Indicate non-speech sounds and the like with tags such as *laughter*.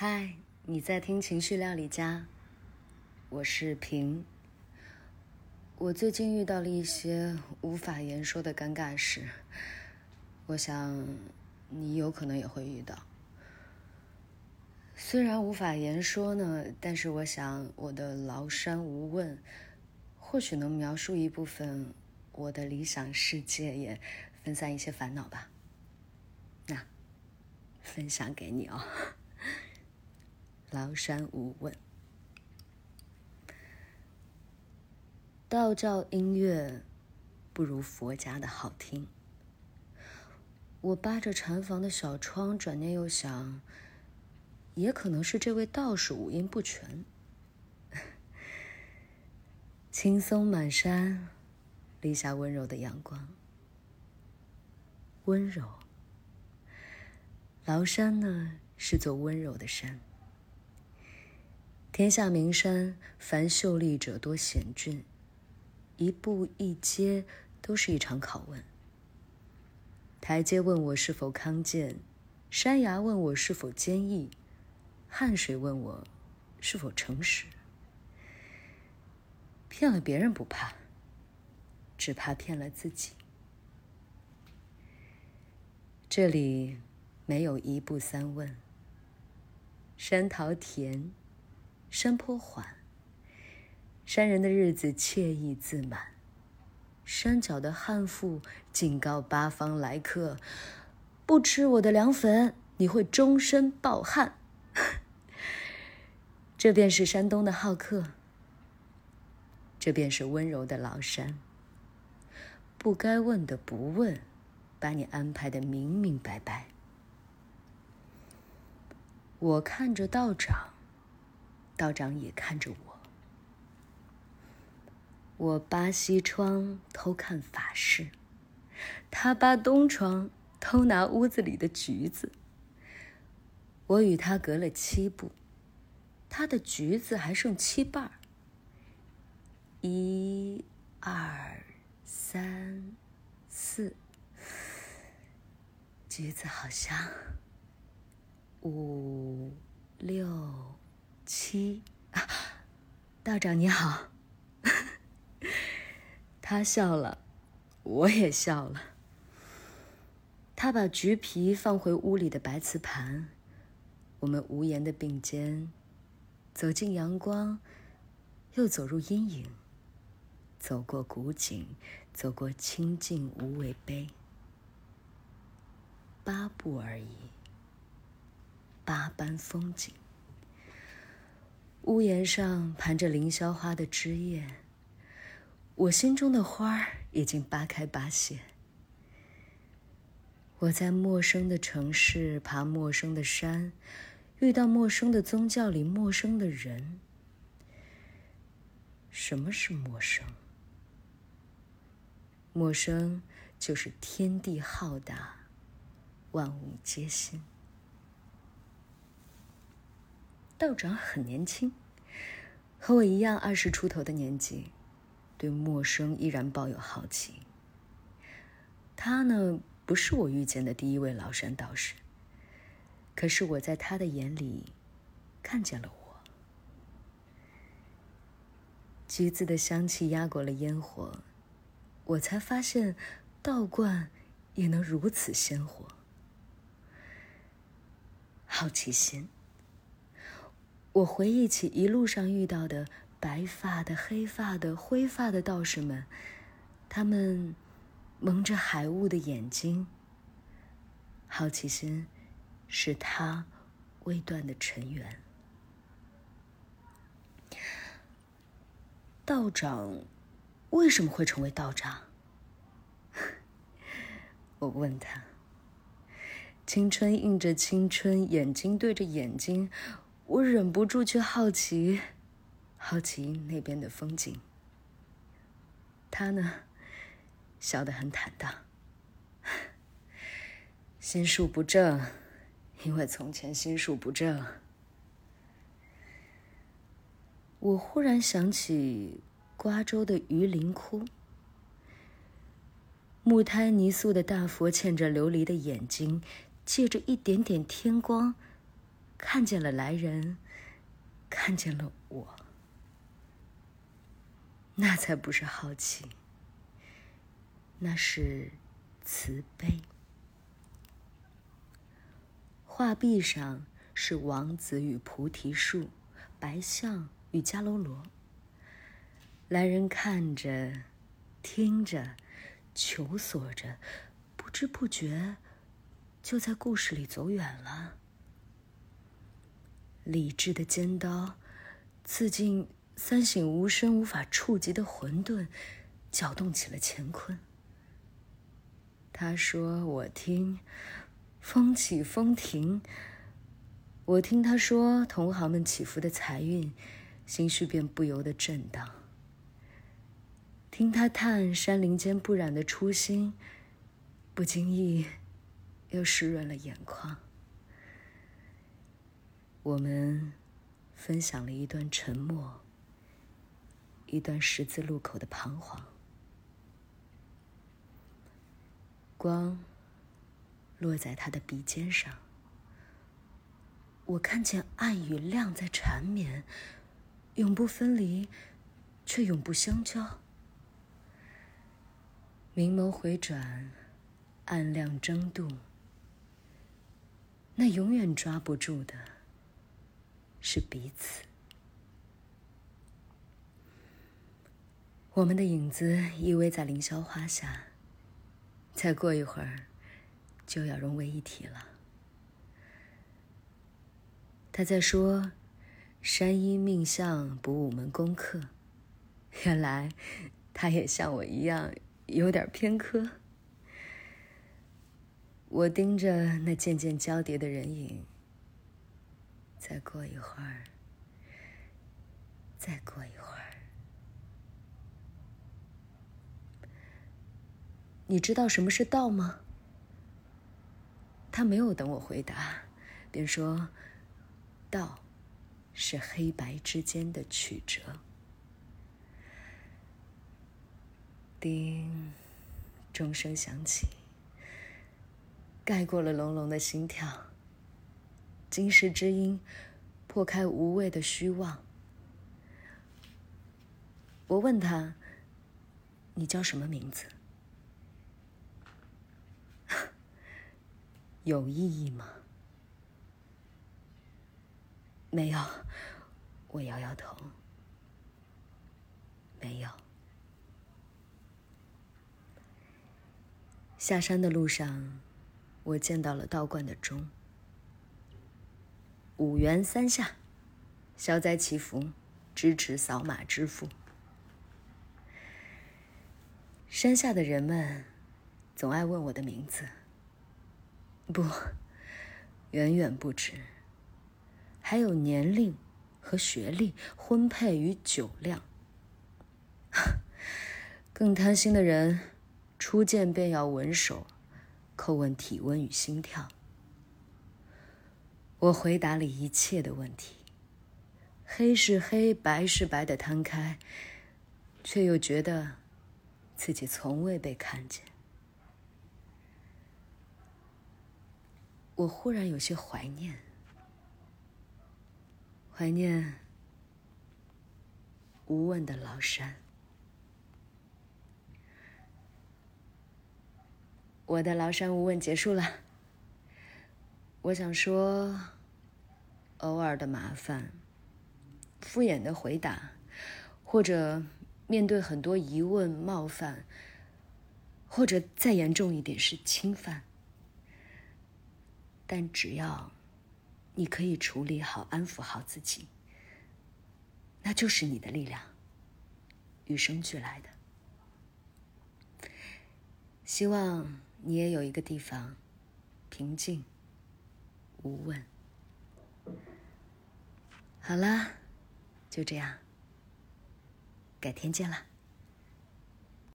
嗨，你在听情绪料理家，我是平。我最近遇到了一些无法言说的尴尬事，我想你有可能也会遇到。虽然无法言说呢，但是我想我的崂山无问，或许能描述一部分我的理想世界，也分散一些烦恼吧。那，分享给你哦。崂山无问，道教音乐不如佛家的好听。我扒着禅房的小窗，转念又想，也可能是这位道士五音不全。*laughs* 青松满山，立下温柔的阳光。温柔，崂山呢，是座温柔的山。天下名山，凡秀丽者多险峻，一步一阶都是一场拷问。台阶问我是否康健，山崖问我是否坚毅，汗水问我是否诚实。骗了别人不怕，只怕骗了自己。这里没有一步三问，山桃甜。山坡缓，山人的日子惬意自满。山脚的悍妇警告八方来客：不吃我的凉粉，你会终身暴汗。*laughs* 这便是山东的好客，这便是温柔的崂山。不该问的不问，把你安排的明明白白。我看着道长。道长也看着我，我扒西窗偷看法事，他扒东窗偷拿屋子里的橘子。我与他隔了七步，他的橘子还剩七瓣儿。一、二、三、四，橘子好香。五、六。七，道长你好。他笑了，我也笑了。他把橘皮放回屋里的白瓷盘，我们无言的并肩，走进阳光，又走入阴影，走过古井，走过清净无畏碑，八步而已，八般风景。屋檐上盘着凌霄花的枝叶，我心中的花儿已经八开八谢。我在陌生的城市爬陌生的山，遇到陌生的宗教里陌生的人。什么是陌生？陌生就是天地浩大，万物皆新。道长很年轻，和我一样二十出头的年纪，对陌生依然抱有好奇。他呢，不是我遇见的第一位崂山道士，可是我在他的眼里看见了我。橘子的香气压过了烟火，我才发现道观也能如此鲜活。好奇心。我回忆起一路上遇到的白发的、黑发的、灰发的道士们，他们蒙着海雾的眼睛。好奇心是他未断的尘缘。道长为什么会成为道长？*laughs* 我问他。青春映着青春，眼睛对着眼睛。我忍不住去好奇，好奇那边的风景。他呢，笑得很坦荡。心术不正，因为从前心术不正。我忽然想起瓜州的榆林窟，木胎泥塑的大佛，嵌着琉璃的眼睛，借着一点点天光。看见了来人，看见了我，那才不是好奇，那是慈悲。画壁上是王子与菩提树，白象与迦楼罗。来人看着，听着，求索着，不知不觉就在故事里走远了。理智的尖刀刺进三省吾身、无法触及的混沌，搅动起了乾坤。他说：“我听。”风起风停，我听他说同行们起伏的财运，心绪便不由得震荡。听他叹山林间不染的初心，不经意又湿润了眼眶。我们分享了一段沉默，一段十字路口的彷徨。光。落在他的鼻尖上，我看见暗与亮在缠绵，永不分离，却永不相交。明眸回转，暗亮争渡，那永远抓不住的是彼此。我们的影子依偎在凌霄花下，再过一会儿。就要融为一体了。他在说：“山医命相补五门功课。”原来，他也像我一样有点偏科。我盯着那渐渐交叠的人影。再过一会儿，再过一会儿，你知道什么是道吗？他没有等我回答，便说：“道，是黑白之间的曲折。”叮，钟声响起，盖过了隆隆的心跳。金石之音，破开无谓的虚妄。我问他：“你叫什么名字？” *laughs* 有意义吗？没有，我摇摇头。没有。下山的路上，我见到了道观的钟。五元三下，消灾祈福，支持扫码支付。山下的人们总爱问我的名字。不，远远不止。还有年龄和学历、婚配与酒量。*laughs* 更贪心的人，初见便要稳手，叩问体温与心跳。我回答了一切的问题，黑是黑，白是白的摊开，却又觉得自己从未被看见。我忽然有些怀念，怀念无问的崂山。我的崂山无问结束了。我想说，偶尔的麻烦、敷衍的回答，或者面对很多疑问冒犯，或者再严重一点是侵犯。但只要你可以处理好、安抚好自己，那就是你的力量，与生俱来的。希望你也有一个地方，平静、无问。好了，就这样，改天见了。